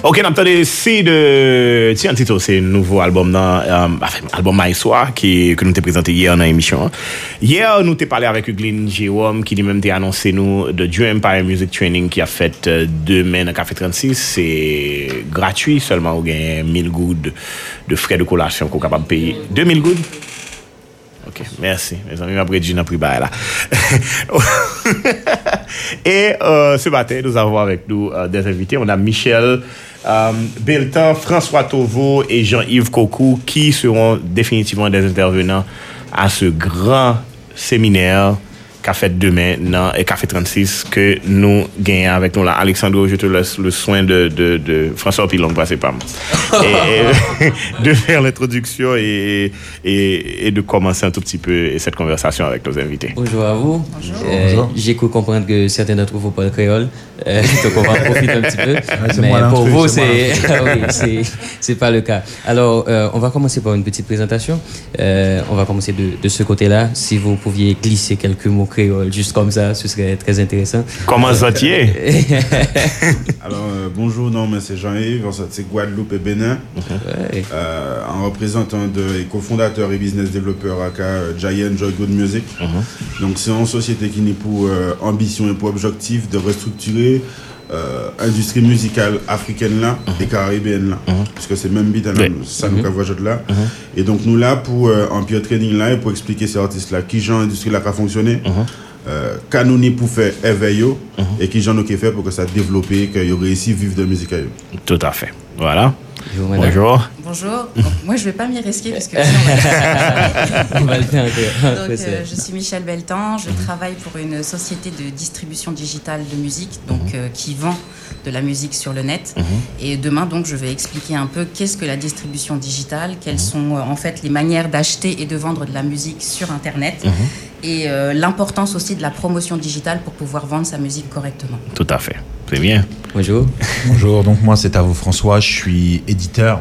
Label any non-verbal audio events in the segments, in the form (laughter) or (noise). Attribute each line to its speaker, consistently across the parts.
Speaker 1: Ok, nan ptade si de Tian Tito, se nouvo albom nan euh, Albom Maïswa, ki nou te prezante Yer nan emisyon Yer nou te pale avek Uglin Jérôme Ki di menm te anonsen nou De Drew Empire Music Training Ki a fet 2 men a Café 36 Se gratuit, selman ou gen 1000 goud de fre de kolasyon Ko kapab paye 2000 goud Ok, mersi. Mè zanmi mè apre di nan priba la. (laughs) Et euh, ce matin, nous avons avec nous euh, des invités. On a Michel... Um, Beltan, François Tovo et Jean-Yves Cocou qui seront définitivement des intervenants à ce grand séminaire. Fait demain dans Café 36 que nous gagnons avec nous là. Alexandre, je te laisse le soin de François Pilon, passez par moi. (laughs) (laughs) De faire l'introduction et de commencer un tout petit peu cette conversation avec nos invités.
Speaker 2: Bonjour à vous. J'ai cru comprendre que certains d'entre vous parlent créole. Donc on va profiter un petit peu. Mais pour vous, (laughs) c'est pas le cas. Alors, on va commencer par une petite présentation. On va commencer de ce côté-là. Si vous pouviez glisser quelques mots créole juste comme ça, ce serait très intéressant.
Speaker 1: Comment ça tient (laughs)
Speaker 3: Alors, euh, bonjour, non, mais c'est Jean-Yves, c'est Guadeloupe et Bénin, euh, en représentant de, et cofondateur et business développeur à euh, Giant Joy Good Music. Uh-huh. Donc, c'est une société qui n'est pour ambition et pour objectif de restructurer industrie musicale africaine là uh-huh. et caribéenne là parce que c'est même bit ça nous voyage là et donc nous là pour en pire training là et pour expliquer ces artistes là qui genre industrie là a fonctionné euh, pour faire éveiller et qui j'en ai fait pour que ça développe, qu'il réussi à vivre de musique.
Speaker 1: Tout à fait. Voilà.
Speaker 4: Bonjour. Bonjour. moi, je ne vais pas m'y risquer parce que (laughs) on va le faire. Donc, euh, je suis Michel Beltan. Je travaille pour une société de distribution digitale de musique, donc mhm. euh, qui vend de la musique sur le net. Mhm. Et demain, donc, je vais expliquer un peu qu'est-ce que la distribution digitale, quelles mhm. sont en fait les manières d'acheter et de vendre de la musique sur Internet et euh, l'importance aussi de la promotion digitale pour pouvoir vendre sa musique correctement.
Speaker 1: Tout à fait. C'est bien.
Speaker 2: Bonjour.
Speaker 5: Bonjour, donc moi c'est à vous François, je suis éditeur.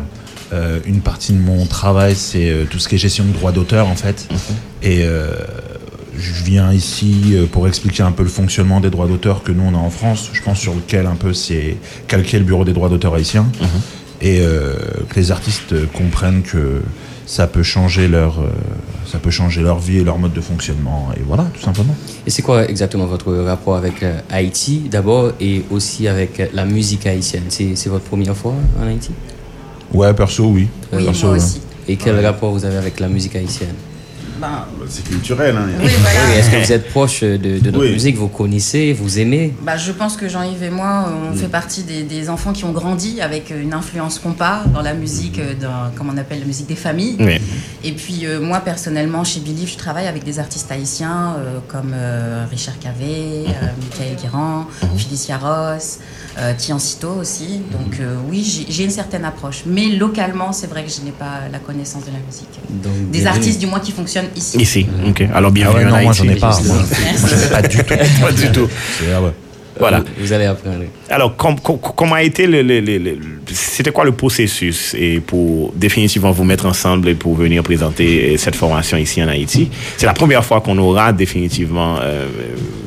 Speaker 5: Euh, une partie de mon travail c'est euh, tout ce qui est gestion de droits d'auteur en fait. Mhm. Et je viens ici pour expliquer un peu le fonctionnement des droits d'auteur que nous on a en France. Je pense sur lequel un peu c'est calqué le bureau des droits d'auteur haïtiens. Mhm. Et que les artistes comprennent que ça peut changer leur, euh, ça peut changer leur vie et leur mode de fonctionnement. Et voilà, tout simplement.
Speaker 2: Et c'est quoi exactement votre rapport avec euh, Haïti d'abord et aussi avec la musique haïtienne? C'est votre première fois en Haïti?
Speaker 5: Ouais, perso, oui.
Speaker 4: Oui,
Speaker 5: perso,
Speaker 4: moi aussi.
Speaker 2: Et quel rapport vous avez avec la musique haïtienne?
Speaker 3: Bah, c'est culturel. Hein,
Speaker 2: Est-ce que vous êtes proche de, notre musique? Vous connaissez Vous aimez?
Speaker 4: Bah, Je pense que Jean-Yves et moi, on fait partie des, enfants qui ont grandi avec une influence compas dans la musique, euh, dans, comme on appelle la musique des familles. Et puis euh, moi, personnellement, chez Believe, je travaille avec des artistes haïtiens euh, comme Richard Cavé, Michael Guérand, mhm. Felicia Ross. Euh, Tiancito aussi. Donc euh, oui, j'ai une certaine approche. Mais localement, c'est vrai que je n'ai pas la connaissance de la musique. Des artistes du moins qui fonctionnent ici.
Speaker 1: Ici, ok. Alors bienvenue
Speaker 5: ah non, moi j'en ai pas.
Speaker 1: Moi,
Speaker 5: je (laughs) pas du tout.
Speaker 1: pas du tout. Voilà.
Speaker 2: Vous allez apprendre.
Speaker 1: Alors, comment a été le, c'était quoi le processus et pour définitivement vous mettre ensemble et pour venir présenter cette formation ici en Haïti? C'est la première fois qu'on aura définitivement euh,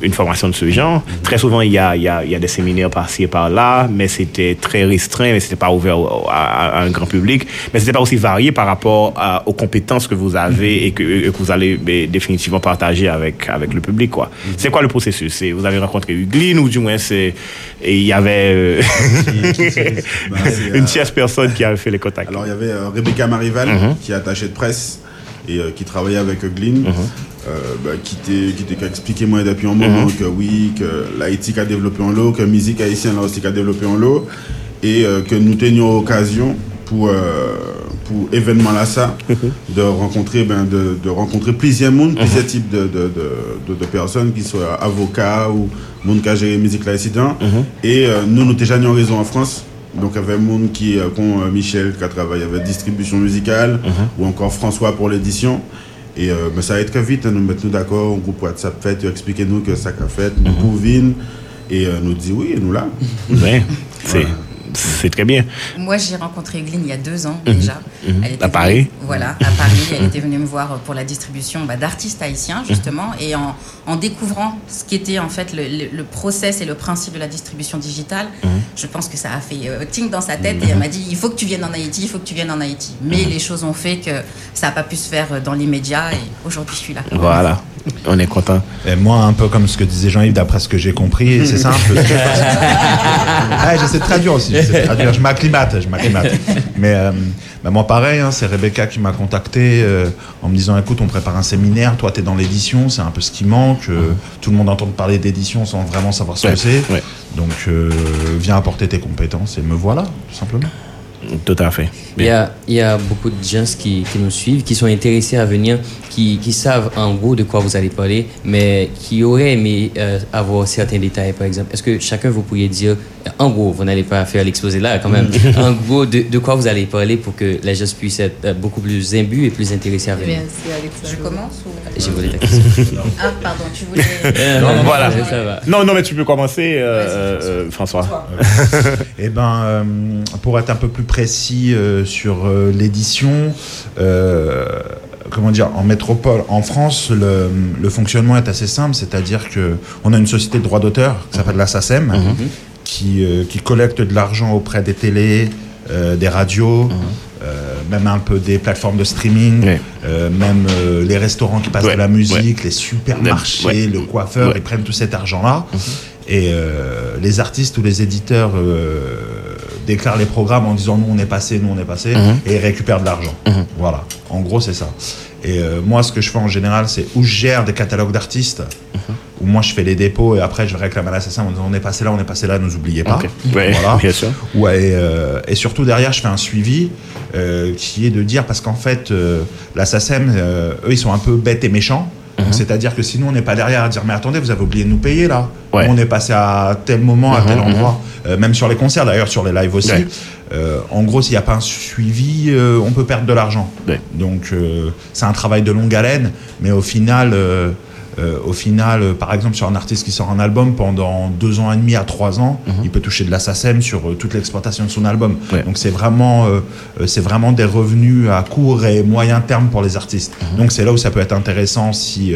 Speaker 1: une formation de ce genre. Très souvent, il y a, il y a, il y a des séminaires par-ci et par-là, mais c'était très restreint, mais c'était pas ouvert à, un grand public, mais c'était pas aussi varié par rapport aux compétences que vous avez et que, que vous allez ben, définitivement partager avec avec le public, quoi. C'est quoi le processus? Vous avez rencontré Ugline ou du moins c'est et il y avait euh, une tierce personne qui avait fait les contacts.
Speaker 3: Alors il y avait euh, Rebecca Marival mhm. qui est attachée de presse et euh, qui travaillait avec Glyn, mhm. bah, qui t'a expliqué moi depuis un moment mhm. que oui, que l'Haïti a développé en l'eau, que la musique haïtienne là aussi a développé en l'eau, et que nous tenions occasion pour pour événement là ça de rencontrer ben de, de rencontrer plusieurs mondes plusieurs types de, de, de, personnes qui soient avocats ou monde qui a géré musique là et nous nous déjà en raison en France. Donc, il y avait monde qui, euh, euh, Michel, qui a travaillé avec distribution musicale, ou encore François pour l'édition. Et euh, ben, ça a été très vite, nous mettons d'accord, un groupe WhatsApp fait, expliquez-nous que ça a fait, nous pouvons et nous dit oui, et nous là.
Speaker 1: Ouais, (laughs) c'est. C'est très bien.
Speaker 4: Moi, j'ai rencontré Glenn il y a deux ans mhm. déjà.
Speaker 1: Mhm. Elle était à Paris
Speaker 4: Voilà, à (laughs) Paris. Elle était venue me voir pour la distribution bah, d'artistes haïtiens, justement. Et en, en, découvrant ce qu'était en fait le, le, process et le principe de la distribution digitale, je pense que ça a fait euh, ting dans sa tête. Et elle m'a dit il faut que tu viennes en Haïti, il faut que tu viennes en Haïti. Mais les choses ont fait que ça n'a pas pu se faire euh, dans l'immédiat. Et aujourd'hui, je suis là.
Speaker 1: Voilà. On est content.
Speaker 5: Et moi, un peu comme ce que disait Jean-Yves, d'après ce que j'ai compris, c'est (laughs) simple. ah, j'essaie de traduire aussi. Je m'acclimate, je m'acclimate. Mais euh, bah, moi, pareil, hein, c'est Rebecca qui m'a contacté euh, en me disant écoute, on prépare un séminaire, toi, tu es dans l'édition, c'est un peu ce qui manque. Euh, tout le monde entend parler d'édition sans vraiment savoir ce que c'est. Donc, viens apporter tes compétences et me voilà, tout simplement.
Speaker 1: Tout à fait.
Speaker 2: Il y, a, il y a, beaucoup de gens qui, qui, nous suivent, qui sont intéressés à venir, qui, qui, savent en gros de quoi vous allez parler, mais qui auraient aimé euh, avoir certains détails, par exemple. Est-ce que chacun vous pourriez dire, en gros, vous n'allez pas faire l'exposé là quand même, en gros, de, de, quoi vous allez parler pour que les gens puissent être euh, beaucoup plus imbus et plus intéressés à venir?
Speaker 4: Je commence ou...
Speaker 2: Je voulais ta question. (laughs)
Speaker 4: ah, pardon, tu voulais... (laughs)
Speaker 1: non, voilà. Non, non, mais tu peux commencer, euh, François. (laughs)
Speaker 5: eh ben, pour être un peu plus précis sur l'édition, comment dire, en métropole, en France, le, fonctionnement est assez simple, c'est-à-dire que on a une société de droit d'auteur qui s'appelle la SACEM, mhm. qui, euh, qui, collecte de l'argent auprès des télés, euh, des radios. Mhm. Euh, même un peu des plateformes de streaming, même les restaurants qui passent de la musique, les supermarchés, le coiffeur, ils prennent tout cet argent-là. Mhm. Et les artistes ou les éditeurs déclarent les programmes en disant nous on est passé, nous on est passé, et ils récupèrent de l'argent. Voilà, en gros c'est ça. Et euh, moi, ce que je fais en général, c'est où je gère des catalogues d'artistes, mhm. où moi je fais les dépôts et après je réclame à l'assassin en disant on est passé là, on est passé là, ne nous oubliez pas.
Speaker 1: voilà. (laughs) Bien sûr.
Speaker 5: Ouais, euh, et, surtout derrière, je fais un suivi euh, qui est de dire, parce qu'en fait, l'assassin, eux, ils sont un peu bêtes et méchants. Mhm. C'est-à-dire que sinon, on n'est pas derrière à dire mais attendez, vous avez oublié de nous payer là. On est passé à tel moment, à mhm, tel endroit, même sur les concerts d'ailleurs, sur les lives aussi. Euh, en gros, s'il n'y a pas un suivi, euh, on peut perdre de l'argent. Donc, euh, c'est un travail de longue haleine, mais au final, au final, par exemple, sur un artiste qui sort un album pendant deux ans et demi à trois ans, mhm. il peut toucher de la SACEM sur toute l'exploitation de son album. Donc, c'est vraiment, c'est vraiment des revenus à court et moyen terme pour les artistes. Mhm. Donc, c'est là où ça peut être intéressant si,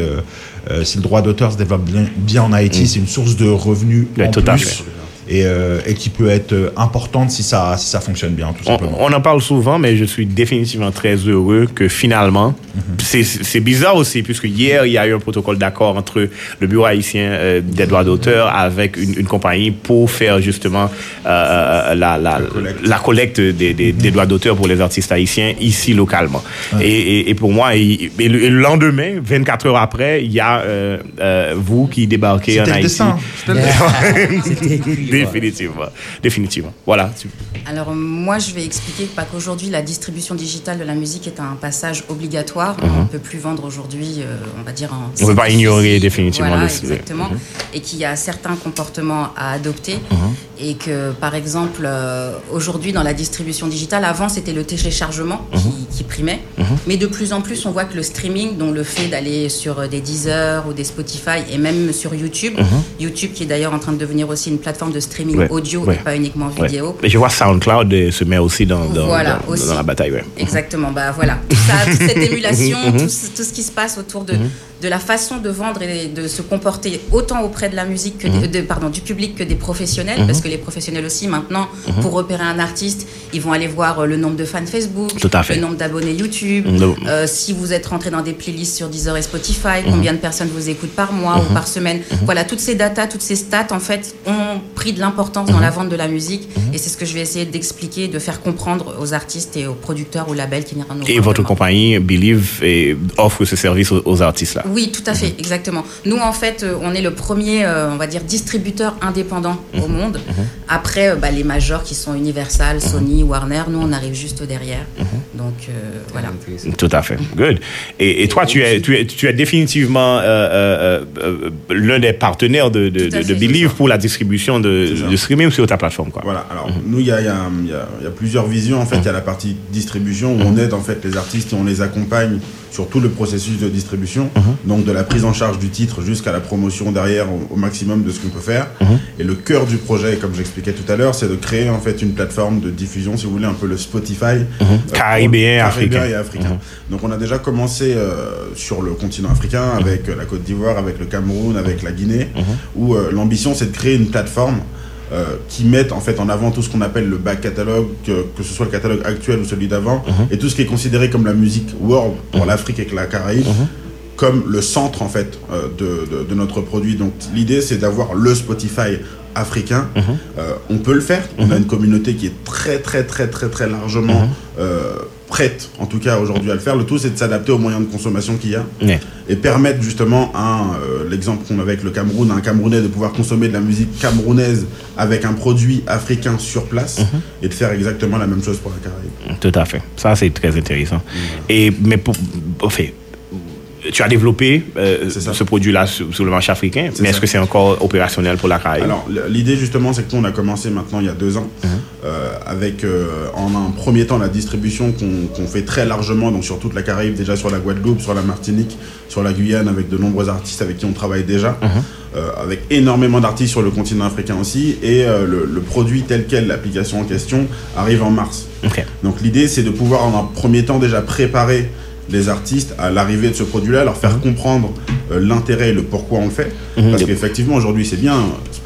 Speaker 5: si le droit d'auteur se développe bien, en Haïti, mhm. c'est une source de revenus en plus et, euh, et, qui peut être euh, importante si ça, si ça fonctionne bien, tout simplement.
Speaker 1: On, en parle souvent, mais je suis définitivement très heureux que finalement, mhm. c'est bizarre aussi, puisque hier, il y a eu un protocole d'accord entre le Bureau haïtien euh, des droits d'auteur avec une, une, compagnie pour faire justement la, la, la, collecte, des, des, des, droits d'auteur pour les artistes haïtiens ici localement. Et, et, pour moi, et, le lendemain, 24 heures après, il y a vous qui débarquez en Haïti. (laughs)
Speaker 5: C'était (laughs)
Speaker 1: définitivement. Définitivement. Voilà.
Speaker 4: Alors, moi, je vais expliquer pas qu'aujourd'hui, la distribution digitale de la musique est un passage obligatoire. On ne mhm. peut plus vendre aujourd'hui, euh, on va dire, en.
Speaker 1: On ne peut pas ignorer définitivement
Speaker 4: voilà, Exactement. Mhm. Et qu'il y a certains comportements à adopter. Mhm. Et que, par exemple, euh, aujourd'hui, dans la distribution digitale, avant, c'était le téléchargement qui, qui, primait. Mais de plus en plus, on voit que le streaming, dont le fait d'aller sur des Deezer ou des Spotify et même sur YouTube, YouTube qui est d'ailleurs en train de devenir aussi une plateforme de streaming audio et pas uniquement vidéo.
Speaker 1: Mais je vois SoundCloud se met aussi dans, dans, dans, la bataille.
Speaker 4: Exactement, bah voilà. Tout ça, toute cette (laughs) émulation, tout, tout, ce qui se passe autour de, mhm de la façon de vendre et de se comporter autant auprès de la musique que mhm. de, pardon, du public que des professionnels, parce mhm. que les professionnels aussi maintenant, mhm. pour repérer un artiste, ils vont aller voir euh, le nombre de fans Facebook, le nombre d'abonnés YouTube, euh, si vous êtes rentré dans des playlists sur Deezer et Spotify, combien de personnes vous écoutent par mois ou par semaine. Voilà, toutes ces datas, toutes ces stats en fait ont pris de l'importance dans la vente de la musique et c'est ce que je vais essayer d'expliquer, de faire comprendre aux artistes et aux producteurs ou labels qui viendront nous
Speaker 1: Et votre compagnie Believe offre ce service aux artistes là
Speaker 4: oui, tout à fait, mhm. exactement. Nous, en fait, euh, on est le premier, euh, on va dire, distributeur indépendant au mhm. monde. Mhm. Après, euh, bah, les majors qui sont Universal, Sony, Warner, nous, on arrive juste derrière. Donc, voilà.
Speaker 1: Tout à fait. Good. Et, toi, tu es, tu es, tu es définitivement l'un des partenaires de, de, de, Believe pour la distribution de, de, streaming sur ta plateforme. Quoi.
Speaker 3: Voilà. Alors, nous, il y a, y, a, y a, plusieurs visions. En fait, il y a la partie distribution où on aide en fait les artistes et on les accompagne sur tout le processus de distribution, mhm. donc de la prise en charge du titre jusqu'à la promotion derrière au, maximum de ce qu'on peut faire. Mhm. Et le cœur du projet, comme j'expliquais tout à l'heure, c'est de créer en fait une plateforme de diffusion, si vous voulez, un peu le Spotify
Speaker 1: mhm. euh, caribéen, africain.
Speaker 3: et africain. Donc on a déjà commencé euh, sur le continent africain avec la Côte d'Ivoire, avec le Cameroun, avec la Guinée, où l'ambition c'est de créer une plateforme euh, qui mettent en fait en avant tout ce qu'on appelle le back catalogue, que, ce soit le catalogue actuel ou celui d'avant, mhm. et tout ce qui est considéré comme la musique world pour mhm. l'Afrique et la Caraïbe. Mhm. comme le centre en fait euh, de, de, notre produit. Donc l'idée c'est d'avoir le Spotify africain. Euh, on peut le faire. On a une communauté qui est très très très très très largement prête, en tout cas aujourd'hui, à le faire. Le tout, c'est de s'adapter aux moyens de consommation qu'il y a et permettre justement, un, euh, l'exemple qu'on avait avec le Cameroun, un Camerounais de pouvoir consommer de la musique camerounaise avec un produit africain sur place mhm. et de faire exactement la même chose pour la Caraïbe.
Speaker 1: Tout à fait. Ça, c'est très intéressant. Et, mais pour, fait, tu as développé euh, ce produit-là sur, le marché africain, mais est-ce que c'est encore opérationnel pour la Caraïbe?
Speaker 3: Alors, l'idée justement, c'est que nous, on a commencé maintenant il y a deux ans, mhm. euh, avec euh, en un premier temps la distribution qu'on fait très largement, donc sur toute la Caraïbe, déjà sur la Guadeloupe, sur la Martinique, sur la Guyane, avec de nombreux artistes avec qui on travaille déjà, mhm. avec énormément d'artistes sur le continent africain aussi, et le, produit tel quel, l'application en question, arrive en mars. Donc l'idée, c'est de pouvoir en un premier temps déjà préparer les artistes à l'arrivée de ce produit-là, leur faire mhm. comprendre euh, l'intérêt et le pourquoi on le fait. Mhm. Parce qu'effectivement, aujourd'hui, c'est bien,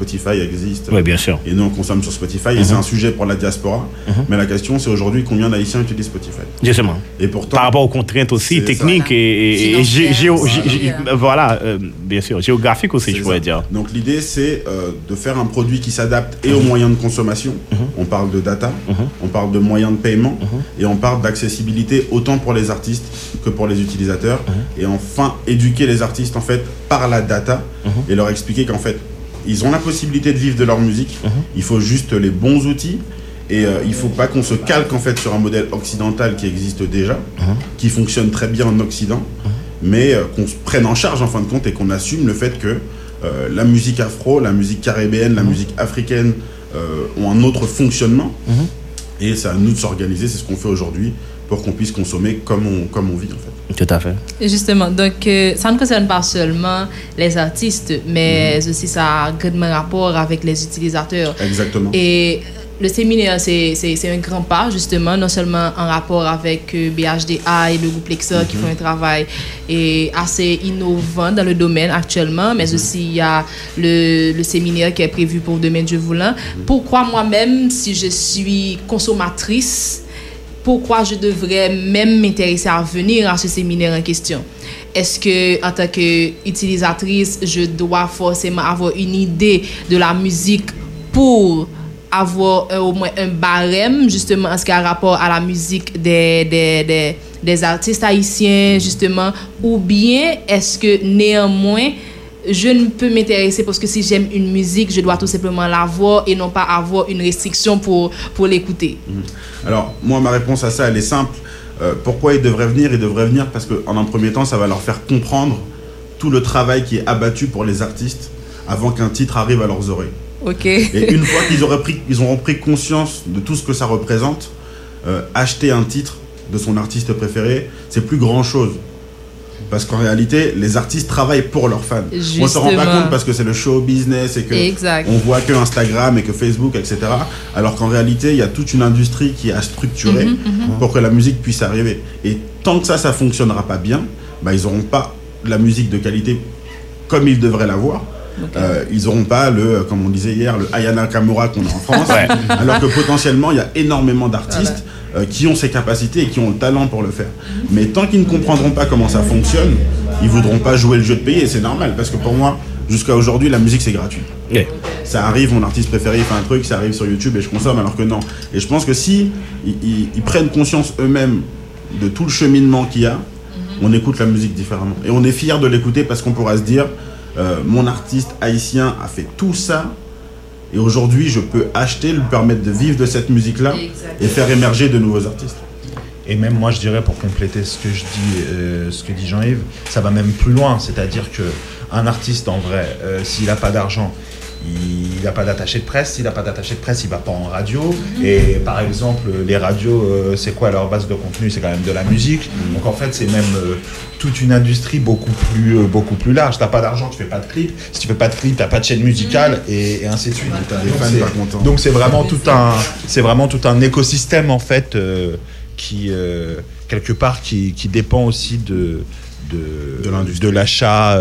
Speaker 3: Spotify existe.
Speaker 1: Oui, bien sûr.
Speaker 3: Et nous, on consomme sur Spotify, et c'est mhm. un sujet pour la diaspora. Mais la question, c'est aujourd'hui combien d'Haïtiens utilisent Spotify?
Speaker 1: Justement. Et pourtant, Par rapport aux contraintes aussi techniques et, voilà, euh, bien sûr, géographiques aussi, je pourrais dire.
Speaker 3: Donc l'idée, c'est euh, de faire un produit qui s'adapte et aux moyens de consommation. On parle de data, on parle de moyens de paiement, et on parle d'accessibilité autant pour les artistes que pour les utilisateurs. Mhm. Et enfin, éduquer les artistes en fait par la data mhm. et leur expliquer qu'en fait, ils ont la possibilité de vivre de leur musique. Mhm. Il faut juste les bons outils. Et euh, il ne faut pas qu'on se calque en fait sur un modèle occidental qui existe déjà, qui fonctionne très bien en Occident, mais euh, qu'on se prenne en charge en fin de compte et qu'on assume le fait que euh, la musique afro, la musique caribéenne, la musique africaine ont un autre fonctionnement. Et c'est à nous de s'organiser, c'est ce qu'on fait aujourd'hui pour qu'on puisse consommer comme on, comme on vit en fait.
Speaker 1: Tout à fait.
Speaker 6: justement, donc euh, ça ne concerne pas seulement les artistes, mais mhm. aussi ça a un rapport avec les utilisateurs.
Speaker 3: Exactement.
Speaker 6: Et le séminaire, c'est un grand pas, justement, non seulement en rapport avec euh, BHDA et le groupe Lexor qui mhm. font un travail et assez innovant dans le domaine actuellement, mais mhm. aussi il y a le, le, séminaire qui est prévu pour demain, Dieu voulant. Pourquoi moi-même, si je suis consommatrice, pourquoi je devrais même m'intéresser à venir à ce séminaire en question? Est-ce que en tant qu'utilisatrice, je dois forcément avoir une idée de la musique pour avoir euh, au moins un barème justement en ce qui a rapport à la musique des, des, des, des artistes haïtiens justement? Ou bien est-ce que néanmoins... je ne peux m'intéresser parce que si j'aime une musique, je dois tout simplement la voir et non pas avoir une restriction pour, pour l'écouter. Mhm.
Speaker 3: Alors, moi, ma réponse à ça, elle est simple. Euh, pourquoi ils devraient venir? Ils devraient venir parce qu'en un premier temps, ça va leur faire comprendre tout le travail qui est abattu pour les artistes avant qu'un titre arrive à leurs oreilles.
Speaker 6: Ok.
Speaker 3: Et une fois qu'ils auront pris, ils auront pris conscience de tout ce que ça représente, euh, acheter un titre de son artiste préféré, c'est plus grand chose. Parce qu'en réalité, les artistes travaillent pour leurs fans. On ne se rend pas compte parce que c'est le show business et que on voit que Instagram et que Facebook, etc. Alors qu'en réalité, il y a toute une industrie qui a structuré mhm, mhm. pour que la musique puisse arriver. Et tant que ça, ça fonctionnera pas bien, bah, ils n'auront pas la musique de qualité comme ils devraient l'avoir. Euh, ils n'auront pas le, comme on disait hier, le Ayana Kamura qu'on a en France. (laughs) Alors que potentiellement, il y a énormément d'artistes euh, qui ont ces capacités et qui ont le talent pour le faire. Mais tant qu'ils ne comprendront pas comment ça fonctionne, ils voudront pas jouer le jeu de payer. Et c'est normal, parce que pour moi, jusqu'à aujourd'hui, la musique, c'est gratuit. Ça arrive, mon artiste préféré fait un truc, ça arrive sur YouTube et je consomme, alors que non. Et je pense que si ils, prennent conscience eux-mêmes de tout le cheminement qu'il y a, on écoute la musique différemment. Et on est fier de l'écouter parce qu'on pourra se dire, euh, mon artiste haïtien a fait tout ça et aujourd'hui, je peux acheter, lui permettre de vivre de cette musique-là et faire émerger de nouveaux artistes.
Speaker 5: Et même moi, je dirais, pour compléter ce que je dis, euh, ce que dit Jean-Yves, ça va même plus loin. C'est-à-dire que un artiste, en vrai, euh, s'il n'a pas d'argent, il n'a pas d'attaché de presse. S'il n'a pas d'attaché de presse, il va pas en radio. Mhm. Et par exemple, les radios, euh, c'est quoi leur base de contenu? C'est quand même de la musique. Mhm. Donc en fait, c'est même euh, toute une industrie beaucoup plus, euh, beaucoup plus large. T'as pas d'argent, tu fais pas de clip. Si tu fais pas de clip, t'as pas de chaîne musicale mhm. et, ainsi de suite. Donc c'est vraiment tout un, c'est vraiment tout un écosystème en fait qui quelque part qui, qui dépend aussi de de, de l'achat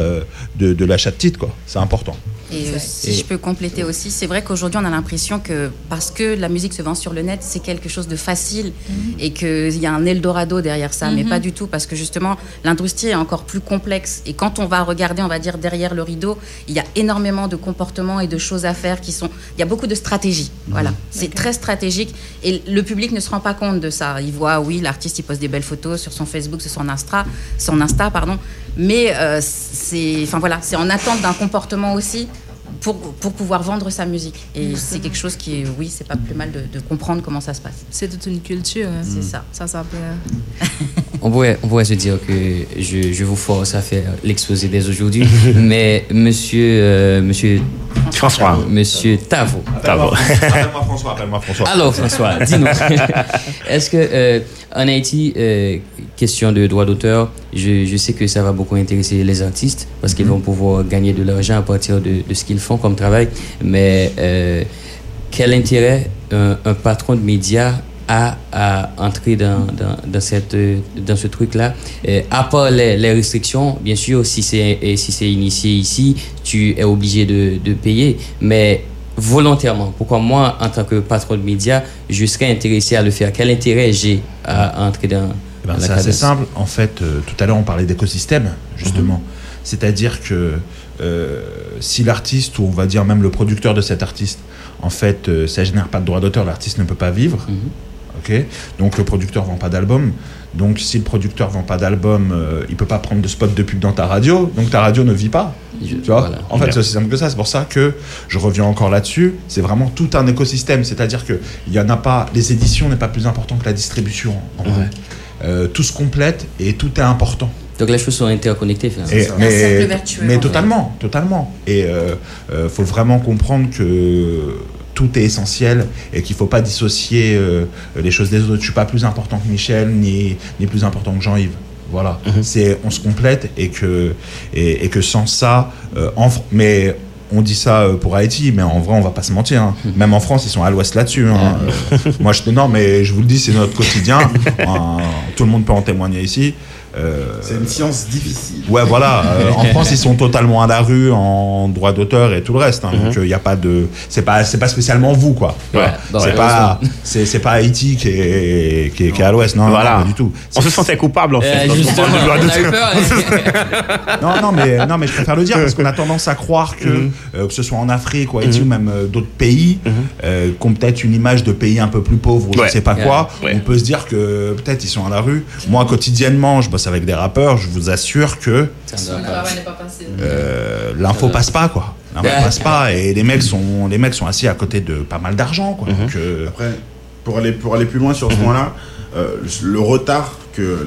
Speaker 5: de, de l'achat de titres quoi. C'est important.
Speaker 4: Et euh, si je peux compléter aussi, c'est vrai qu'aujourd'hui on a l'impression que parce que la musique se vend sur le net, c'est quelque chose de facile mhm. et qu'il y a un Eldorado derrière ça, mais mhm. pas du tout parce que justement l'industrie est encore plus complexe. Et quand on va regarder, on va dire derrière le rideau, il y a énormément de comportements et de choses à faire qui sont. Il y a beaucoup de stratégies. Mhm. Voilà, c'est très stratégique et le public ne se rend pas compte de ça. Il voit, oui, l'artiste il poste des belles photos sur son Facebook, sur son Insta, son Insta, pardon, mais euh, c'est, enfin voilà, c'est en attente d'un comportement aussi pour, pour, pouvoir vendre sa musique. Et c'est quelque chose qui est, oui, c'est pas plus mal de, de, comprendre comment ça se passe.
Speaker 6: C'est toute une culture. Hein.
Speaker 4: C'est ça.
Speaker 6: Ça s'appelle. (laughs)
Speaker 2: on, pourrait, on pourrait se dire que je, je vous force à faire l'exposé dès aujourd'hui, (laughs) mais monsieur, euh, monsieur
Speaker 1: François.
Speaker 2: Monsieur Tavo.
Speaker 5: Tavo. Appelle-moi (laughs) François, appelle-moi François.
Speaker 2: Alors François, dis-nous. Est-ce que euh, en Haïti, euh, question de droit d'auteur, je, je, sais que ça va beaucoup intéresser les artistes parce qu'ils mhm. vont pouvoir gagner de l'argent à partir de, de ce qu'ils font comme travail. Mais euh, quel intérêt un, patron de médias a à entrer dans, dans, dans, cette, dans ce truc-là? à part les, les, restrictions, bien sûr, si c'est si initié ici, tu es obligé de, de payer. Mais volontairement Pourquoi moi, en tant que patron de médias, je serais intéressé à le faire? Quel intérêt j'ai à entrer dans,
Speaker 5: eh ben, C'est assez simple. En fait, euh, tout à l'heure, on parlait d'écosystème, justement. Mhm. C'est-à-dire que euh, si l'artiste, ou on va dire même le producteur de cet artiste, en fait, euh, ça génère pas de droit d'auteur, l'artiste ne peut pas vivre. Ok Donc le producteur vend pas d'album. Donc si le producteur vend pas d'album, il peut pas prendre de spot de pub dans ta radio. Donc ta radio ne vit pas tu vois? En fait, c'est aussi simple que ça. C'est pour ça que je reviens encore là-dessus. C'est vraiment tout un écosystème. C'est-à-dire que il y en a pas. Les éditions n'est pas plus important que la distribution. En vrai. Euh, tout se complète et tout est important.
Speaker 2: Donc les choses sont interconnectées.
Speaker 5: mais, mais totalement, totalement. Et euh, euh, faut vraiment comprendre que tout est essentiel et qu'il faut pas dissocier euh, les choses des autres. Je suis pas plus important que Michel ni, ni plus important que Jean-Yves. Voilà, mhm. c'est on se complète et que et, que sans ça, euh, en, mais on dit ça euh, pour Haïti, mais en vrai, on va pas se mentir. Hein. (laughs) Même en France, ils sont à l'ouest là-dessus. Hein. Euh, moi, je non, mais je vous le dis, c'est notre quotidien. (laughs) tout le monde peut en témoigner ici.
Speaker 3: Euh, c'est une science difficile.
Speaker 5: Ouais, voilà. (laughs) Euh, en France, ils sont totalement à la rue en droit d'auteur et tout le reste. Hein, Donc, il mhm. n'y a pas de. C'est pas, c'est pas spécialement vous, quoi. Ouais, c'est pas, c'est, pas Haïti qui est, qui est, qui est à l'ouest, non, voilà. non, du tout.
Speaker 1: On se sentait coupable, en fait.
Speaker 2: Euh, justement, on a eu peur. (laughs) (laughs)
Speaker 5: non, non, mais, non, mais je préfère le dire parce qu'on a tendance à croire que, mhm. euh, que ce soit en Afrique ou Haïti mhm. ou même d'autres pays, euh, qui ont peut-être une image de pays un peu plus pauvres ou je sais pas quoi, on peut se dire que peut-être ils sont à la rue. Moi, quotidiennement, je avec des rappeurs, je vous assure que euh, l'info passe pas quoi. L'info passe pas et les mecs sont les mecs sont assis à côté de pas mal d'argent quoi. Mhm.
Speaker 3: Euh, Après, pour aller pour aller plus loin sur ce mhm. point-là, euh, le retard que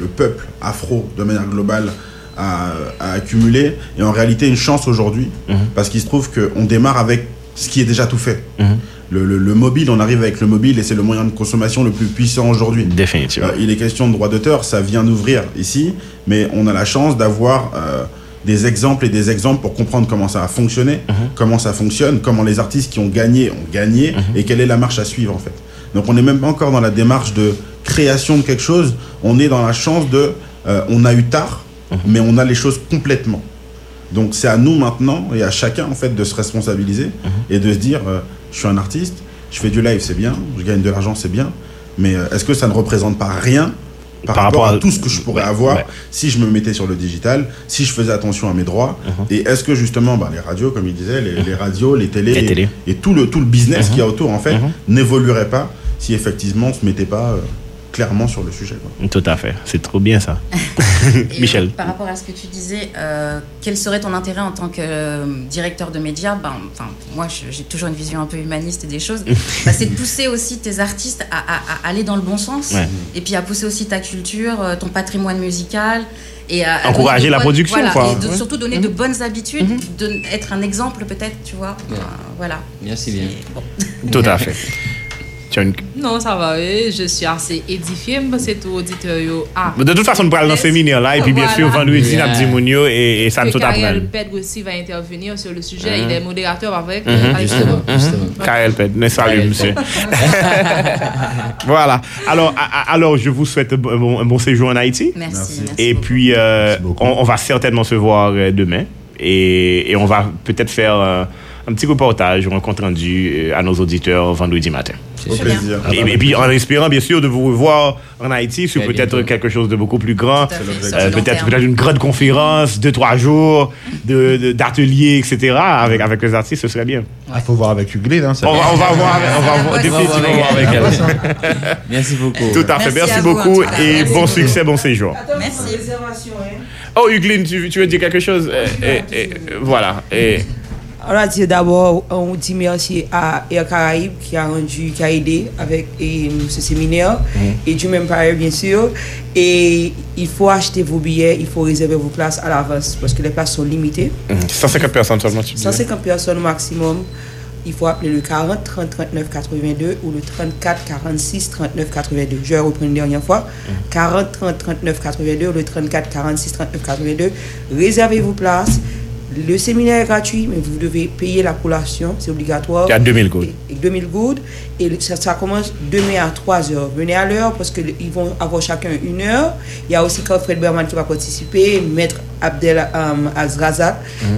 Speaker 3: le peuple afro de manière globale a, accumulé est en réalité une chance aujourd'hui mhm. parce qu'il se trouve qu'on démarre avec ce qui est déjà tout fait le, mobile, on arrive avec le mobile et c'est le moyen de consommation le plus puissant aujourd'hui.
Speaker 1: Définitivement.
Speaker 3: Euh, il est question de droit d'auteur, ça vient d'ouvrir ici, mais on a la chance d'avoir euh, des exemples et des exemples pour comprendre comment ça a fonctionné, mhm. comment ça fonctionne, comment les artistes qui ont gagné ont gagné mhm. et quelle est la marche à suivre en fait. Donc on n'est même pas encore dans la démarche de création de quelque chose, on est dans la chance de, euh, on a eu tard, mhm. mais on a les choses complètement. Donc c'est à nous maintenant et à chacun en fait de se responsabiliser et de se dire je suis un artiste, je fais du live, c'est bien, je gagne de l'argent, c'est bien, mais euh, est-ce que ça ne représente pas rien par, rapport, à, tout ce que je pourrais avoir si je me mettais sur le digital, si je faisais attention à mes droits uh-huh. Et est-ce que justement bah, les radios, comme il disait, les, radios, les télés, Et, tout, le, tout le business uh-huh. qu'il y a autour, en fait, uh-huh. n'évoluerait pas si effectivement on ne se mettait pas euh, clairement sur le sujet.
Speaker 1: Tout à fait, c'est trop bien ça. (laughs) (laughs) Michel.
Speaker 4: par rapport à ce que tu disais, quel serait ton intérêt en tant que directeur de médias? Ben, Moi, j'ai toujours une vision un peu humaniste des choses. (laughs) Bah, c'est de pousser aussi tes artistes à, aller dans le bon sens et puis à pousser aussi ta culture, ton patrimoine musical
Speaker 1: et encourager la production quoi.
Speaker 4: et surtout donner de mhm. bonnes habitudes mhm. de, être un exemple peut-être tu vois voilà
Speaker 2: merci bien
Speaker 1: tout à fait
Speaker 6: non, ça va, je suis assez édifié, c'est tout auditeur.
Speaker 1: Ah. De toute façon, nous parlons séminaire là, et puis bien sûr, vendredi, nous dit et, et ça nous tout apprend.
Speaker 6: Karel Ped aussi va intervenir sur le sujet, il est modérateur avec.
Speaker 1: Mhm. Justement, Karel Ped, nous salut, monsieur. (laughs) voilà. Alors, alors, je vous souhaite un bon, séjour en Haïti.
Speaker 4: Merci.
Speaker 1: Et puis, euh, on, va certainement se voir euh, demain. Et, et on va peut-être faire euh, un petit reportage ou un compte rendu à nos auditeurs vendredi matin.
Speaker 3: Au plaisir.
Speaker 1: Et, puis en espérant bien sûr de vous revoir en Haïti sur peut-être quelque chose de beaucoup plus grand, euh, peut-être peut une grande conférence, deux trois jours de d'ateliers, etc. Avec avec les artistes, ce serait bien.
Speaker 5: Il ah, faut voir avec Huglin. Hein,
Speaker 1: on, va, on va voir, on va voir, définitivement voir avec
Speaker 2: elle. (laughs) Merci beaucoup.
Speaker 1: Tout à fait. Merci, beaucoup et bon succès, bon séjour.
Speaker 4: Merci.
Speaker 1: Oh Huglin, tu, tu veux dire quelque chose? Et, et, Voilà. Et,
Speaker 7: on va dire d'abord, on dit merci à Air Caraïbes qui a rendu, qui a aidé avec ce séminaire. Mhm. Et du même pareil, bien sûr. Et il faut acheter vos billets, il faut réserver vos places à l'avance parce que les places sont limitées.
Speaker 1: 150 mhm. personnes seulement, tu dis
Speaker 7: 150 personnes au maximum. Il faut appeler le 40 30 39 82 ou le 34 46 39 82. Je vais reprendre une dernière fois. 40 30 39 82 ou le 34 46 39 82. Réservez vos places. Le séminaire est gratuit, mais vous devez payer la collation, c'est obligatoire.
Speaker 1: Il y a 2000 gouttes.
Speaker 7: Et, 2000 gouttes. Et ça, commence demain à 3 heures. Venez à l'heure parce qu'ils vont avoir chacun une heure. Il y a aussi Fred Berman qui va participer, Maître Abdel um, Azrazak.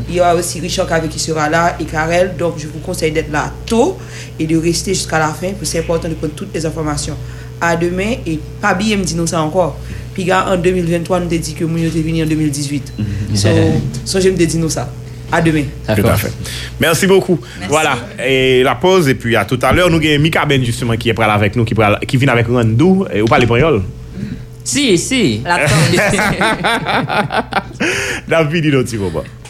Speaker 7: Il y aura aussi Richard Kavé qui sera là et Karel. Donc je vous conseille d'être là tôt et de rester jusqu'à la fin parce que c'est important de prendre toutes les informations. À demain et pas bien me dire nous ça encore. Pi ga an 2023 nou te di ke moun yo te vini an 2018. Mm. So, so jem te di nou sa. A demen.
Speaker 1: Tout à fait. Merci beaucoup. Merci. Voilà. Et la pause, et puis à tout à l'heure, nous avons Mika Ben, justement, qui est prêt avec nous, qui, pral, qui vient avec Randou. Et vous parlez espagnol?
Speaker 2: Si, si.
Speaker 4: La (laughs)
Speaker 1: David, il est un petit moment.